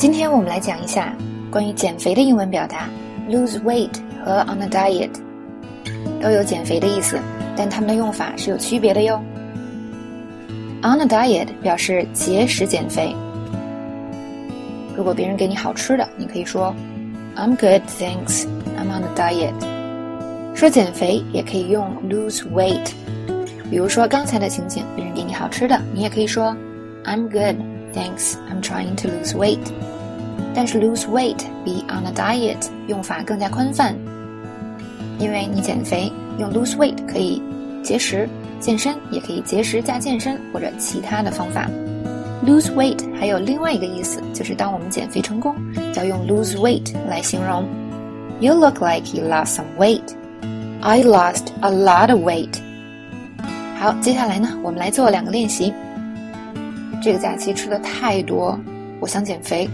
今天我们来讲一下关于减肥的英文表达，lose weight 和 on a diet 都有减肥的意思，但它们的用法是有区别的哟。on a diet 表示节食减肥。如果别人给你好吃的，你可以说 I'm good, thanks. I'm on a diet. 说减肥也可以用 lose weight。比如说刚才的情景，别人给你好吃的，你也可以说 I'm good, thanks. I'm trying to lose weight. 但是 lose weight 比 on a diet 用法更加宽泛，因为你减肥用 lose weight 可以节食、健身，也可以节食加健身或者其他的方法。lose weight 还有另外一个意思，就是当我们减肥成功，要用 lose weight 来形容。You look like you lost some weight. I lost a lot of weight. 好，接下来呢，我们来做两个练习。这个假期吃的太多，我想减肥。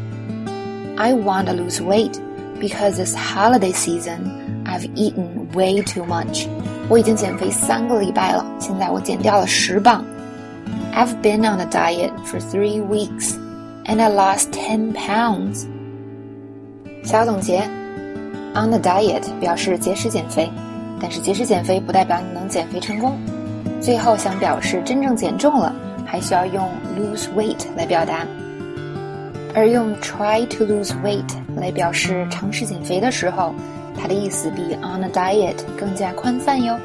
I want to lose weight because this holiday season I've eaten way too much. 我已经减肥三个礼拜了，现在我减掉了十磅。I've been on a diet for three weeks and I lost ten pounds. 小总结，on a diet 表示节食减肥，但是节食减肥不代表你能减肥成功。最后想表示真正减重了，还需要用 lose weight 来表达。 而用 try to lose weight 来表示尝试减肥的时候，它的意思比 on a diet 更加宽泛哟。